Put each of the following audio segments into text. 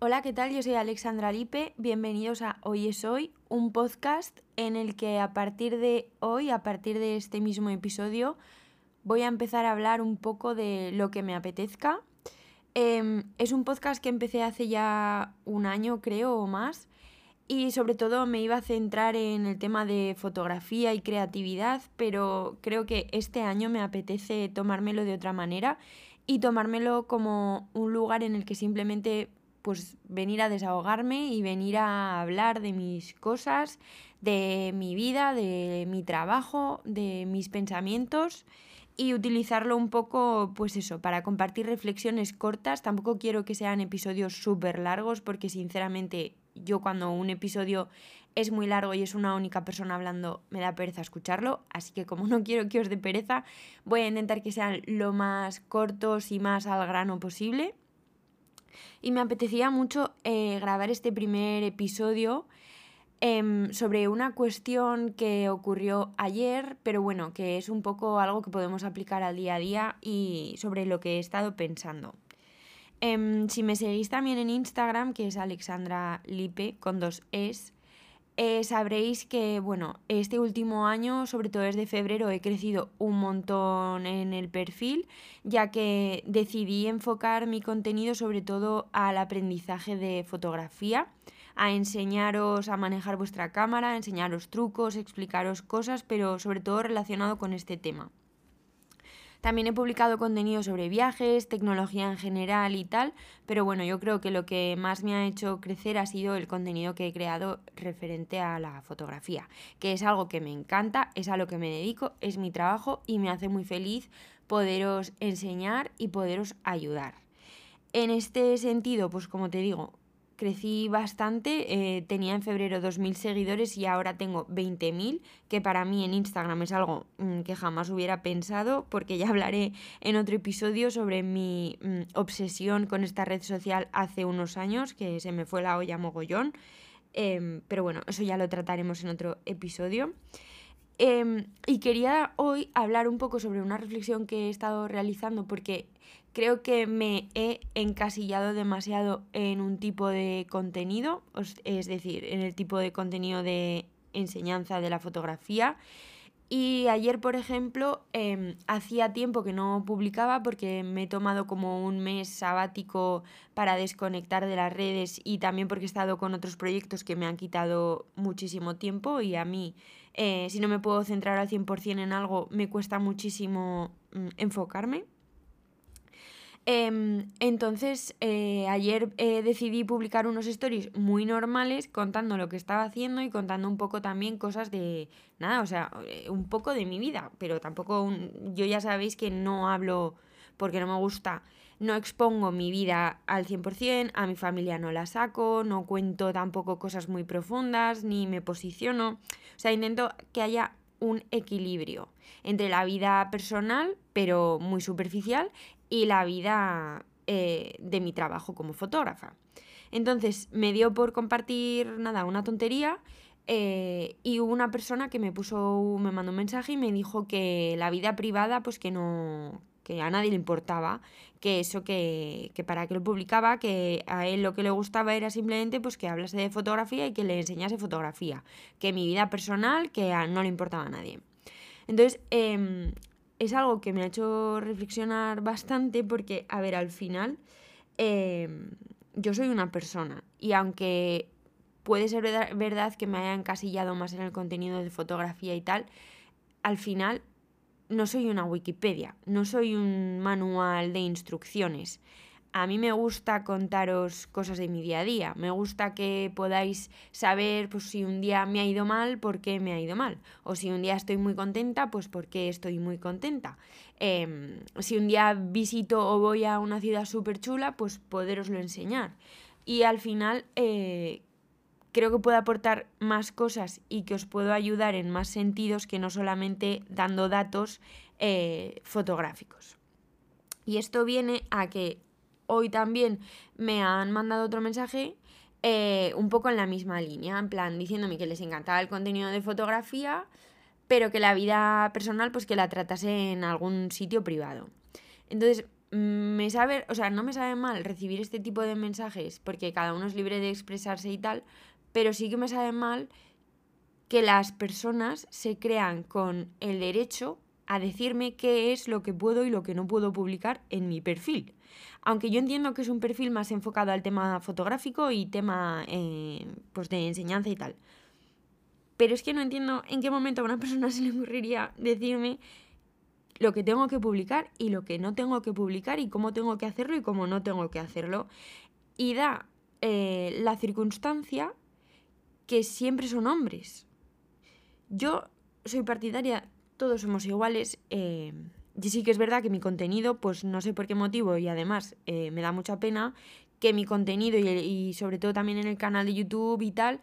Hola, ¿qué tal? Yo soy Alexandra Lipe. Bienvenidos a Hoy es Hoy, un podcast en el que a partir de hoy, a partir de este mismo episodio, voy a empezar a hablar un poco de lo que me apetezca. Em, es un podcast que empecé hace ya un año, creo, o más. Y sobre todo me iba a centrar en el tema de fotografía y creatividad, pero creo que este año me apetece tomármelo de otra manera y tomármelo como un lugar en el que simplemente pues venir a desahogarme y venir a hablar de mis cosas, de mi vida, de mi trabajo, de mis pensamientos y utilizarlo un poco, pues eso, para compartir reflexiones cortas. Tampoco quiero que sean episodios súper largos porque sinceramente yo cuando un episodio es muy largo y es una única persona hablando, me da pereza escucharlo. Así que como no quiero que os dé pereza, voy a intentar que sean lo más cortos y más al grano posible y me apetecía mucho eh, grabar este primer episodio em, sobre una cuestión que ocurrió ayer, pero bueno, que es un poco algo que podemos aplicar al día a día y sobre lo que he estado pensando. Em, si me seguís también en Instagram, que es Alexandra Lipe con dos es, eh, sabréis que, bueno, este último año, sobre todo desde febrero, he crecido un montón en el perfil, ya que decidí enfocar mi contenido sobre todo al aprendizaje de fotografía, a enseñaros a manejar vuestra cámara, a enseñaros trucos, explicaros cosas, pero sobre todo relacionado con este tema. También he publicado contenido sobre viajes, tecnología en general y tal, pero bueno, yo creo que lo que más me ha hecho crecer ha sido el contenido que he creado referente a la fotografía, que es algo que me encanta, es a lo que me dedico, es mi trabajo y me hace muy feliz poderos enseñar y poderos ayudar. En este sentido, pues como te digo, crecí bastante, eh, tenía en febrero 2.000 seguidores y ahora tengo 20.000, que para mí en Instagram es algo mm, que jamás hubiera pensado, porque ya hablaré en otro episodio sobre mi mm, obsesión con esta red social hace unos años, que se me fue la olla mogollón, em, pero bueno, eso ya lo trataremos en otro episodio. Em, y quería hoy hablar un poco sobre una reflexión que he estado realizando porque creo que me he encasillado demasiado en un tipo de contenido, es decir, en el tipo de contenido de enseñanza de la fotografía. Y ayer, por ejemplo, em, hacía tiempo que no publicaba porque me he tomado como un mes sabático para desconectar de las redes y también porque he estado con otros proyectos que me han quitado muchísimo tiempo y a mí, eh, si no me puedo centrar al 100% en algo, me cuesta muchísimo mm, enfocarme. Em, entonces, eh, ayer eh, decidí publicar unos stories muy normales contando lo que estaba haciendo y contando un poco también cosas de, nada, o sea, un poco de mi vida, pero tampoco, yo ya sabéis que no hablo porque no me gusta, no expongo mi vida al 100%, a mi familia no la saco, no cuento tampoco cosas muy profundas, ni me posiciono, o sea, intento que haya un equilibrio entre la vida personal, pero muy superficial, y la vida eh, de mi trabajo como fotógrafa. Entonces me dio por compartir nada, una tontería eh, y hubo una persona que me puso, me mandó un mensaje y me dijo que la vida privada, pues que no, que a nadie le importaba, que eso que, que, para qué lo publicaba, que a él lo que le gustaba era simplemente pues que hablase de fotografía y que le enseñase fotografía, que mi vida personal, que no le importaba a nadie. Entonces, eh, es algo que me ha hecho reflexionar bastante porque, a ver, al final em, yo soy una persona y aunque puede ser verdad que me haya encasillado más en el contenido de fotografía y tal, al final no soy una Wikipedia, no soy un manual de instrucciones a mí me gusta contaros cosas de mi día a día. Me gusta que podáis saber pues, si un día me ha ido mal, por qué me ha ido mal. O si un día estoy muy contenta, pues por qué estoy muy contenta. Em, si un día visito o voy a una ciudad súper chula, pues poderoslo enseñar. Y al final eh, creo que puedo aportar más cosas y que os puedo ayudar en más sentidos que no solamente dando datos eh, fotográficos. Y esto viene a que hoy también me han mandado otro mensaje eh, un poco en la misma línea, en plan diciéndome que les encantaba el contenido de fotografía, pero que la vida personal pues que la tratase en algún sitio privado. Entonces me sabe, o sea, no me sabe mal recibir este tipo de mensajes porque cada uno es libre de expresarse y tal, pero sí que me sabe mal que las personas se crean con el derecho a decirme qué es lo que puedo y lo que no puedo publicar en mi perfil. Aunque yo entiendo que es un perfil más enfocado al tema fotográfico y tema eh, pues de enseñanza y tal. Pero es que no entiendo en qué momento a una persona se le ocurriría decirme lo que tengo que publicar y lo que no tengo que publicar y cómo tengo que hacerlo y cómo no tengo que hacerlo. Y da eh, la circunstancia que siempre son hombres. Yo soy partidaria, todos somos iguales. Eh, y sí que es verdad que mi contenido, pues no sé por qué motivo, y además eh, me da mucha pena que mi contenido y, sobre todo también en el canal de YouTube y tal,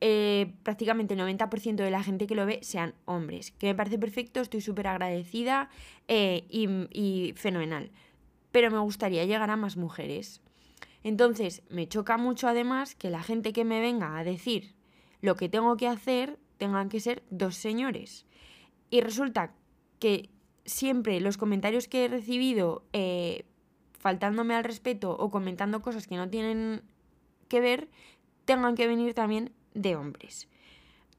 eh, prácticamente el 90% de la gente que lo ve sean hombres. Que me parece perfecto, estoy súper agradecida y, y fenomenal. Pero me gustaría llegar a más mujeres. Entonces, me choca mucho además que la gente que me venga a decir lo que tengo que hacer tengan que ser dos señores. Y resulta que siempre los comentarios que he recibido eh, faltándome al respeto o comentando cosas que no tienen que ver, tengan que venir también de hombres.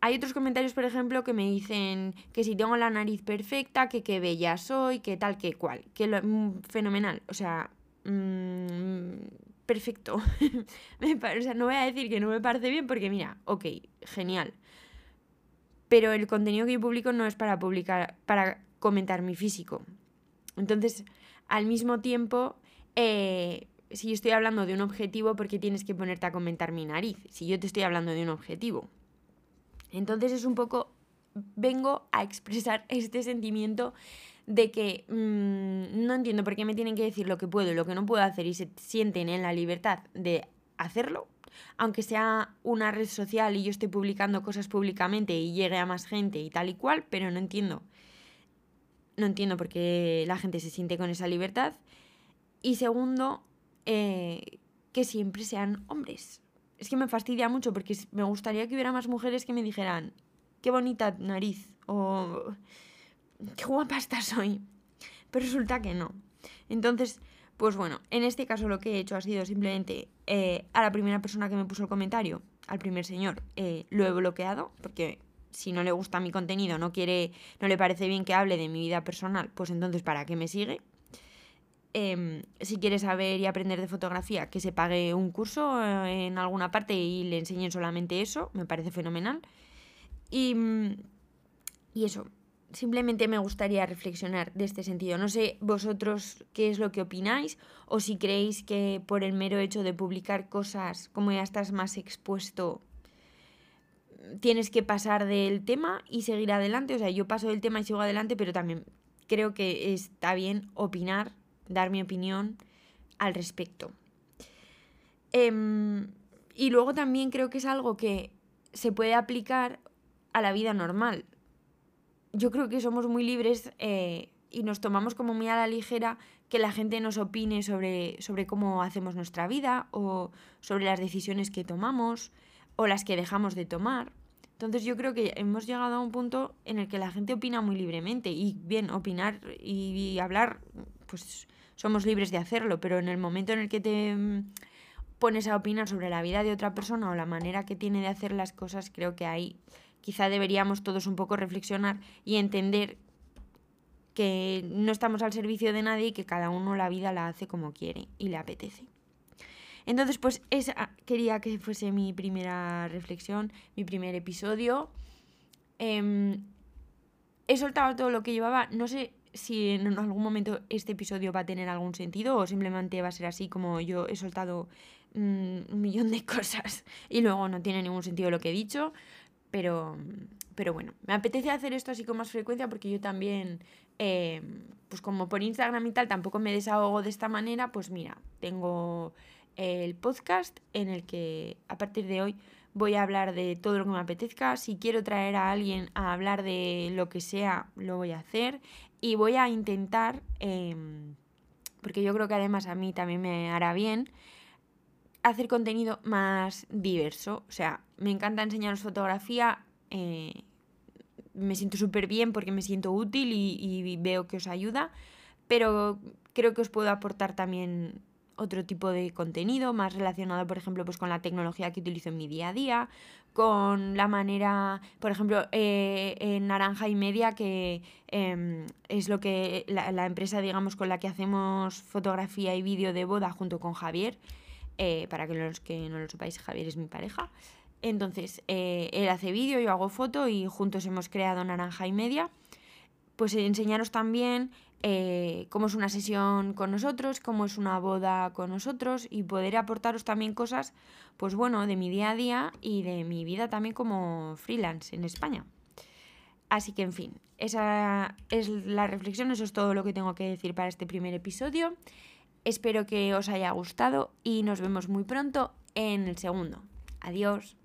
Hay otros comentarios, por ejemplo, que me dicen que si tengo la nariz perfecta, que qué bella soy, que tal, que cual, que lo, mm, fenomenal. O sea, mmm, perfecto. o sea, no voy a decir que no me parece bien porque mira, ok, genial pero el contenido que yo publico no es para publicar, para comentar mi físico. Entonces, al mismo tiempo, eh, si yo estoy hablando de un objetivo, ¿por qué tienes que ponerte a comentar mi nariz? Si yo te estoy hablando de un objetivo. Entonces es un poco, vengo a expresar este sentimiento de que mm, no entiendo por qué me tienen que decir lo que puedo y lo que no puedo hacer y se sienten en la libertad de hacerlo aunque sea una red social y yo esté publicando cosas públicamente y llegue a más gente y tal y cual, pero no entiendo. No entiendo por qué la gente se siente con esa libertad. Y segundo, eh, que siempre sean hombres. Es que me fastidia mucho porque me gustaría que hubiera más mujeres que me dijeran, qué bonita nariz o qué guapa estás hoy. Pero resulta que no. Entonces, pues bueno, en este caso lo que he hecho ha sido simplemente eh, a la primera persona que me puso el comentario, al primer señor, eh, lo he bloqueado, porque si no le gusta mi contenido, no quiere, no le parece bien que hable de mi vida personal, pues entonces ¿para qué me sigue? Em, si quiere saber y aprender de fotografía, que se pague un curso eh, en alguna parte y le enseñen solamente eso, me parece fenomenal. Y, y eso, simplemente me gustaría reflexionar de este sentido. No sé vosotros qué es lo que opináis o si creéis que por el mero hecho de publicar cosas como ya estás más expuesto tienes que pasar del tema y seguir adelante. O sea, yo paso del tema y sigo adelante, pero también creo que está bien opinar, dar mi opinión al respecto. Em, y luego también creo que es algo que se puede aplicar a la vida normal yo creo que somos muy libres eh, y nos tomamos como muy a la ligera que la gente nos opine sobre, sobre cómo hacemos nuestra vida o sobre las decisiones que tomamos o las que dejamos de tomar. Entonces yo creo que hemos llegado a un punto en el que la gente opina muy libremente y bien, opinar y, hablar, pues somos libres de hacerlo, pero en el momento en el que te mm, pones a opinar sobre la vida de otra persona o la manera que tiene de hacer las cosas, creo que ahí quizá deberíamos todos un poco reflexionar y entender que no estamos al servicio de nadie y que cada uno la vida la hace como quiere y le apetece. Entonces, pues esa quería que fuese mi primera reflexión, mi primer episodio. Em, he soltado todo lo que llevaba. No sé si en algún momento este episodio va a tener algún sentido o simplemente va a ser así como yo he soltado mm, un millón de cosas y luego no tiene ningún sentido lo que he dicho. Pero, pero bueno, me apetece hacer esto así con más frecuencia porque yo también, eh, pues como por Instagram y tal, tampoco me desahogo de esta manera, pues mira, tengo el podcast en el que a partir de hoy voy a hablar de todo lo que me apetezca. Si quiero traer a alguien a hablar de lo que sea, lo voy a hacer. Y voy a intentar, em, porque yo creo que además a mí también me hará bien, hacer contenido más diverso. O sea, me encanta enseñaros fotografía. Eh, me siento súper bien porque me siento útil y, veo que os ayuda. pero creo que os puedo aportar también otro tipo de contenido más relacionado, por ejemplo, pues con la tecnología que utilizo en mi día a día, con la manera, por ejemplo, eh, en Naranja y Media, que em, es lo que la, empresa, digamos, con la que hacemos fotografía y vídeo de boda junto con Javier, eh, para que los que no lo sepáis, Javier es mi pareja. Entonces, eh, él hace vídeo, yo hago foto y juntos hemos creado Naranja y Media. Pues enseñaros también eh, cómo es una sesión con nosotros, cómo es una boda con nosotros y poder aportaros también cosas, pues bueno, de mi día a día y de mi vida también como freelance en España. Así que, en fin, esa es la reflexión, eso es todo lo que tengo que decir para este primer episodio. Espero que os haya gustado y nos vemos muy pronto en el segundo. Adiós.